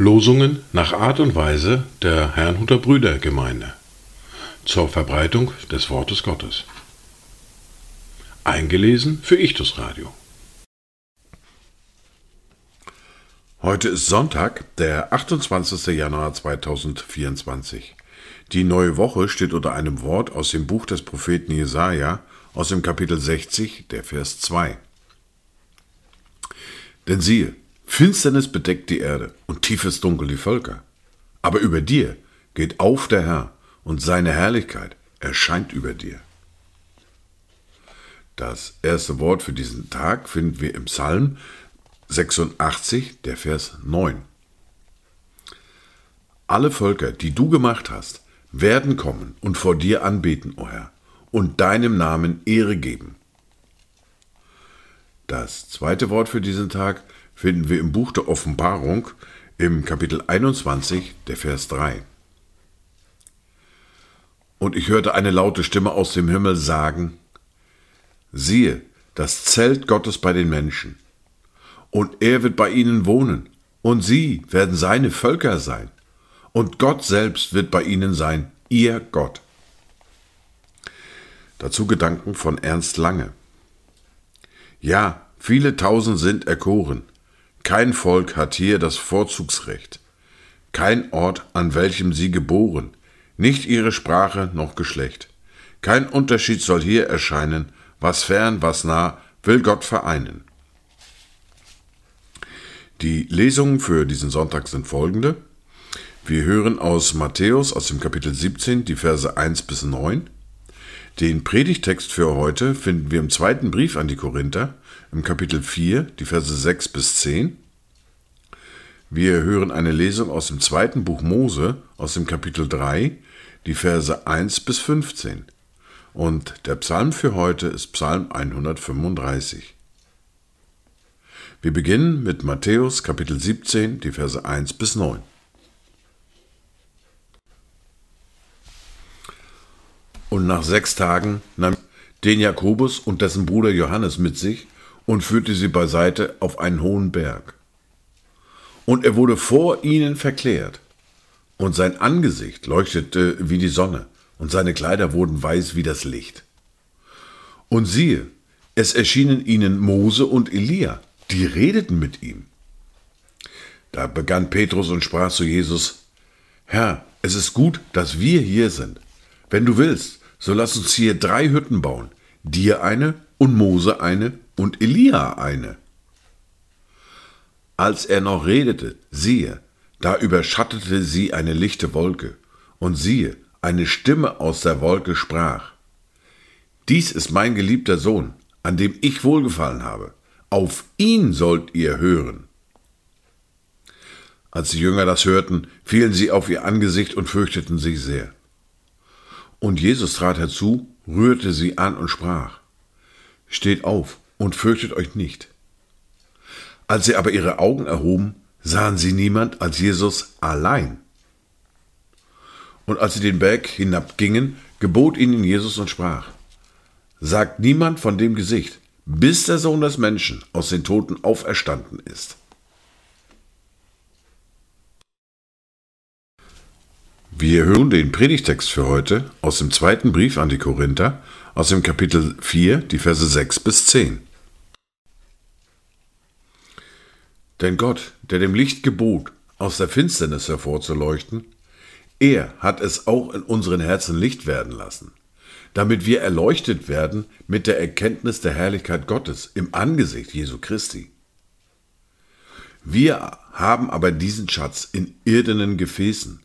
Losungen nach Art und Weise der Herrnhuter Brüdergemeinde zur Verbreitung des Wortes Gottes. Eingelesen für Ichtus Radio. Heute ist Sonntag, der 28. Januar 2024. Die neue Woche steht unter einem Wort aus dem Buch des Propheten Jesaja aus dem Kapitel 60, der Vers 2. Denn siehe, Finsternis bedeckt die Erde und tiefes Dunkel die Völker. Aber über dir geht auf der Herr und seine Herrlichkeit erscheint über dir. Das erste Wort für diesen Tag finden wir im Psalm 86, der Vers 9. Alle Völker, die du gemacht hast, werden kommen und vor dir anbeten, o Herr, und deinem Namen Ehre geben. Das zweite Wort für diesen Tag finden wir im Buch der Offenbarung im Kapitel 21, der Vers 3. Und ich hörte eine laute Stimme aus dem Himmel sagen, siehe, das Zelt Gottes bei den Menschen, und er wird bei ihnen wohnen, und sie werden seine Völker sein, und Gott selbst wird bei ihnen sein, ihr Gott. Dazu Gedanken von Ernst Lange. Ja, viele tausend sind erkoren, kein Volk hat hier das Vorzugsrecht, kein Ort, an welchem sie geboren, nicht ihre Sprache noch Geschlecht. Kein Unterschied soll hier erscheinen, was fern, was nah, will Gott vereinen. Die Lesungen für diesen Sonntag sind folgende. Wir hören aus Matthäus aus dem Kapitel 17 die Verse 1 bis 9. Den Predigtext für heute finden wir im zweiten Brief an die Korinther, im Kapitel 4, die Verse 6 bis 10. Wir hören eine Lesung aus dem zweiten Buch Mose, aus dem Kapitel 3, die Verse 1 bis 15. Und der Psalm für heute ist Psalm 135. Wir beginnen mit Matthäus Kapitel 17, die Verse 1 bis 9. Und nach sechs Tagen nahm den Jakobus und dessen Bruder Johannes mit sich und führte sie beiseite auf einen hohen Berg. Und er wurde vor ihnen verklärt, und sein Angesicht leuchtete wie die Sonne, und seine Kleider wurden weiß wie das Licht. Und siehe, es erschienen ihnen Mose und Elia, die redeten mit ihm. Da begann Petrus und sprach zu Jesus, Herr, es ist gut, dass wir hier sind. Wenn du willst, so lass uns hier drei Hütten bauen, dir eine und Mose eine und Elia eine. Als er noch redete, siehe, da überschattete sie eine lichte Wolke, und siehe, eine Stimme aus der Wolke sprach, Dies ist mein geliebter Sohn, an dem ich wohlgefallen habe, auf ihn sollt ihr hören. Als die Jünger das hörten, fielen sie auf ihr Angesicht und fürchteten sich sehr. Und Jesus trat herzu, rührte sie an und sprach, Steht auf und fürchtet euch nicht. Als sie aber ihre Augen erhoben, sahen sie niemand als Jesus allein. Und als sie den Berg hinabgingen, gebot ihnen Jesus und sprach, Sagt niemand von dem Gesicht, bis der Sohn des Menschen aus den Toten auferstanden ist. Wir hören den Predigtext für heute aus dem zweiten Brief an die Korinther, aus dem Kapitel 4, die Verse 6 bis 10. Denn Gott, der dem Licht gebot, aus der Finsternis hervorzuleuchten, er hat es auch in unseren Herzen Licht werden lassen, damit wir erleuchtet werden mit der Erkenntnis der Herrlichkeit Gottes im Angesicht Jesu Christi. Wir haben aber diesen Schatz in irdenen Gefäßen,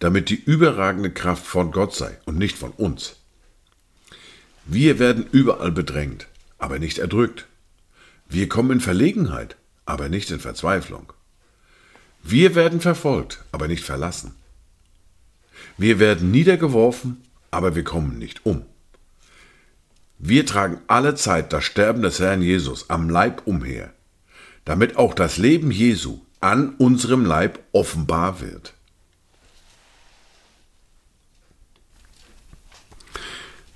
damit die überragende Kraft von Gott sei und nicht von uns. Wir werden überall bedrängt, aber nicht erdrückt. Wir kommen in Verlegenheit, aber nicht in Verzweiflung. Wir werden verfolgt, aber nicht verlassen. Wir werden niedergeworfen, aber wir kommen nicht um. Wir tragen alle Zeit das Sterben des Herrn Jesus am Leib umher, damit auch das Leben Jesu an unserem Leib offenbar wird.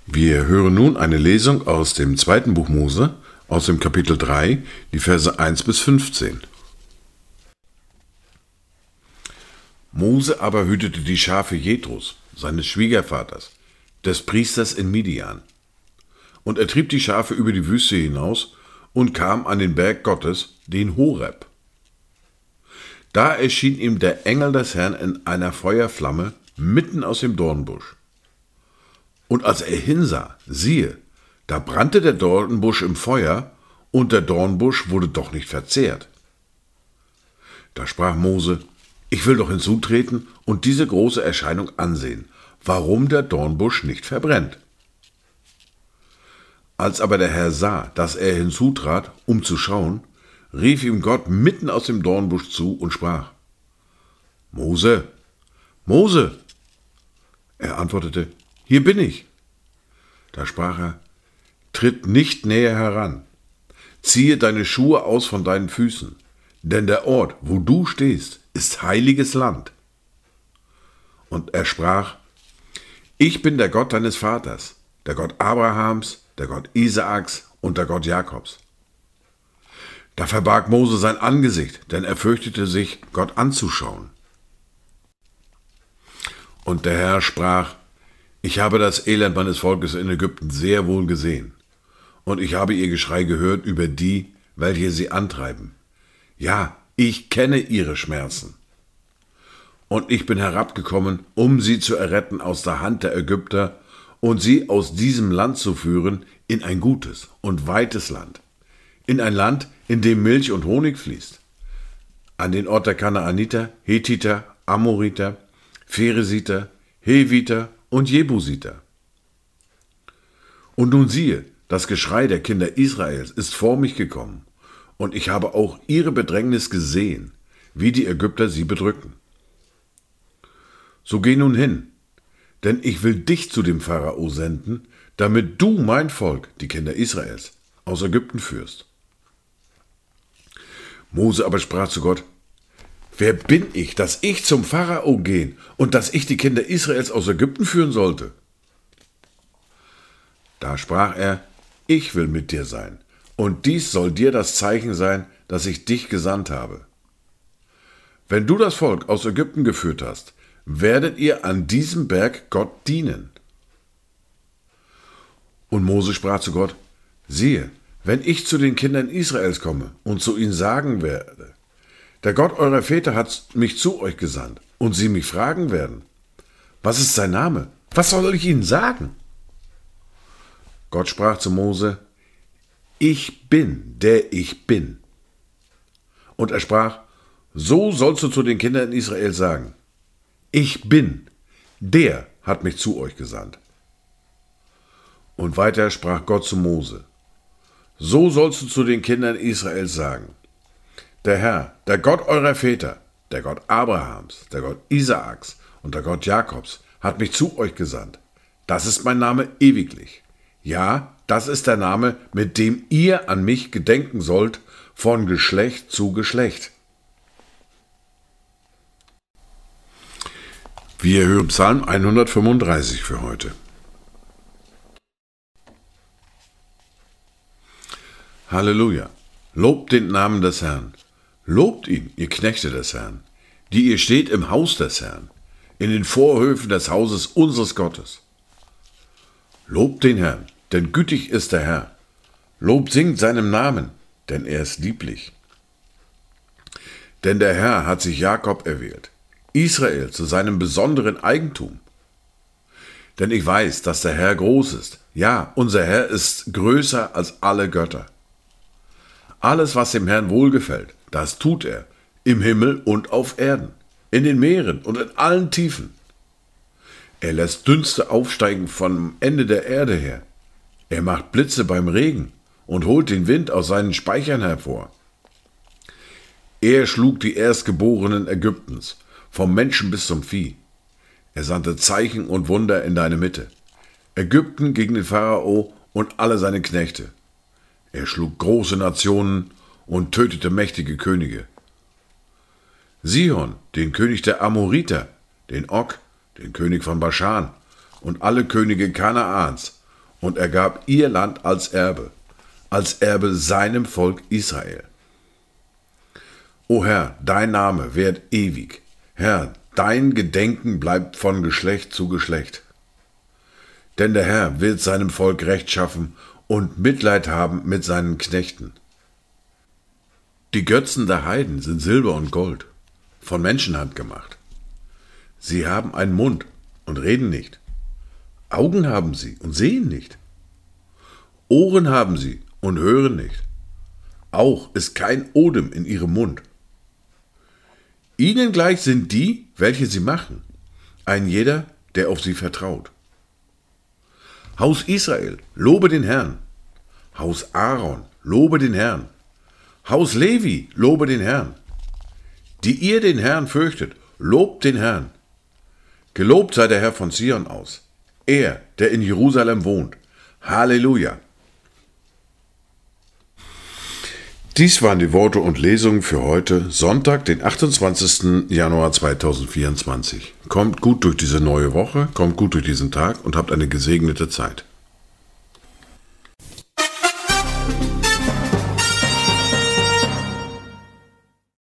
Wir hören nun eine Lesung aus dem zweiten Buch Mose, aus dem Kapitel 3, die Verse 1 bis 15. Mose aber hütete die Schafe Jethros, seines Schwiegervaters, des Priesters in Midian. Und er trieb die Schafe über die Wüste hinaus und kam an den Berg Gottes, den Horeb. Da erschien ihm der Engel des Herrn in einer Feuerflamme mitten aus dem Dornbusch. Und als er hinsah, siehe, da brannte der Dornbusch im Feuer, und der Dornbusch wurde doch nicht verzehrt. Da sprach Mose, ich will doch hinzutreten und diese große Erscheinung ansehen, warum der Dornbusch nicht verbrennt. Als aber der Herr sah, dass er hinzutrat, um zu schauen, rief ihm Gott mitten aus dem Dornbusch zu und sprach, Mose, Mose! Er antwortete, Hier bin ich. Da sprach er, Tritt nicht näher heran, ziehe deine Schuhe aus von deinen Füßen, denn der Ort, wo du stehst, ist heiliges Land. Und er sprach, Ich bin der Gott deines Vaters, der Gott Abrahams, der Gott Isaaks und der Gott Jakobs. Da verbarg Mose sein Angesicht, denn er fürchtete sich, Gott anzuschauen. Und der Herr sprach, ich habe das Elend meines Volkes in Ägypten sehr wohl gesehen, und ich habe ihr Geschrei gehört über die, welche sie antreiben. Ja, ich kenne ihre Schmerzen. Und ich bin herabgekommen, um sie zu erretten aus der Hand der Ägypter und sie aus diesem Land zu führen in ein gutes und weites Land, in ein Land, in dem Milch und Honig fließt, an den Ort der Kanaaniter, Hethiter, Amoriter, Pheresiter, Heviter und Jebusiter. Und nun siehe, das Geschrei der Kinder Israels ist vor mich gekommen, und ich habe auch ihre Bedrängnis gesehen, wie die Ägypter sie bedrücken. So geh nun hin, denn ich will dich zu dem Pharao senden, damit du mein Volk, die Kinder Israels, aus Ägypten führst. Mose aber sprach zu Gott, Wer bin ich, dass ich zum Pharao gehen und dass ich die Kinder Israels aus Ägypten führen sollte? Da sprach er, Ich will mit dir sein, und dies soll dir das Zeichen sein, dass ich dich gesandt habe. Wenn du das Volk aus Ägypten geführt hast, werdet ihr an diesem Berg Gott dienen. Und Mose sprach zu Gott, siehe, wenn ich zu den Kindern Israels komme und zu ihnen sagen werde, der Gott eurer Väter hat mich zu euch gesandt, und sie mich fragen werden, was ist sein Name? Was soll ich ihnen sagen? Gott sprach zu Mose, ich bin, der ich bin. Und er sprach, so sollst du zu den Kindern Israel sagen, ich bin, der hat mich zu euch gesandt. Und weiter sprach Gott zu Mose, so sollst du zu den Kindern Israels sagen, der Herr, der Gott eurer Väter, der Gott Abrahams, der Gott Isaaks und der Gott Jakobs, hat mich zu euch gesandt. Das ist mein Name ewiglich. Ja, das ist der Name, mit dem ihr an mich gedenken sollt, von Geschlecht zu Geschlecht. Wir hören Psalm 135 für heute. Halleluja. Lobt den Namen des Herrn. Lobt ihn, ihr Knechte des Herrn, die ihr steht im Haus des Herrn, in den Vorhöfen des Hauses unseres Gottes. Lobt den Herrn, denn gütig ist der Herr. Lob singt seinem Namen, denn er ist lieblich. Denn der Herr hat sich Jakob erwählt, Israel zu seinem besonderen Eigentum. Denn ich weiß, dass der Herr groß ist. Ja, unser Herr ist größer als alle Götter. Alles, was dem Herrn wohlgefällt, das tut er, im Himmel und auf Erden, in den Meeren und in allen Tiefen. Er lässt Dünste aufsteigen vom Ende der Erde her. Er macht Blitze beim Regen und holt den Wind aus seinen Speichern hervor. Er schlug die Erstgeborenen Ägyptens, vom Menschen bis zum Vieh. Er sandte Zeichen und Wunder in deine Mitte. Ägypten gegen den Pharao und alle seine Knechte. Er schlug große Nationen und tötete mächtige Könige. Sihon, den König der Amoriter, den Og, den König von Baschan und alle Könige Kanaans, und er gab ihr Land als Erbe, als Erbe seinem Volk Israel. O Herr, dein Name währt ewig. Herr, dein Gedenken bleibt von Geschlecht zu Geschlecht. Denn der Herr wird seinem Volk Recht schaffen und Mitleid haben mit seinen Knechten. Die Götzen der Heiden sind Silber und Gold, von Menschenhand gemacht. Sie haben einen Mund und reden nicht. Augen haben sie und sehen nicht. Ohren haben sie und hören nicht. Auch ist kein Odem in ihrem Mund. Ihnen gleich sind die, welche sie machen, ein jeder, der auf sie vertraut. Haus Israel, lobe den Herrn. Haus Aaron, lobe den Herrn. Haus Levi, lobe den Herrn. Die ihr den Herrn fürchtet, lobt den Herrn. Gelobt sei der Herr von Zion aus. Er, der in Jerusalem wohnt. Halleluja. Dies waren die Worte und Lesungen für heute, Sonntag, den 28. Januar 2024. Kommt gut durch diese neue Woche, kommt gut durch diesen Tag und habt eine gesegnete Zeit.